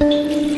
Música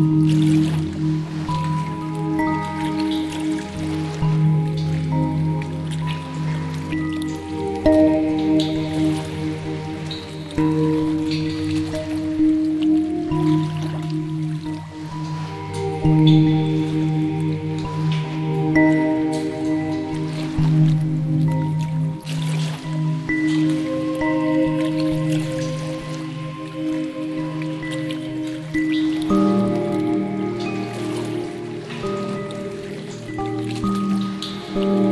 嗯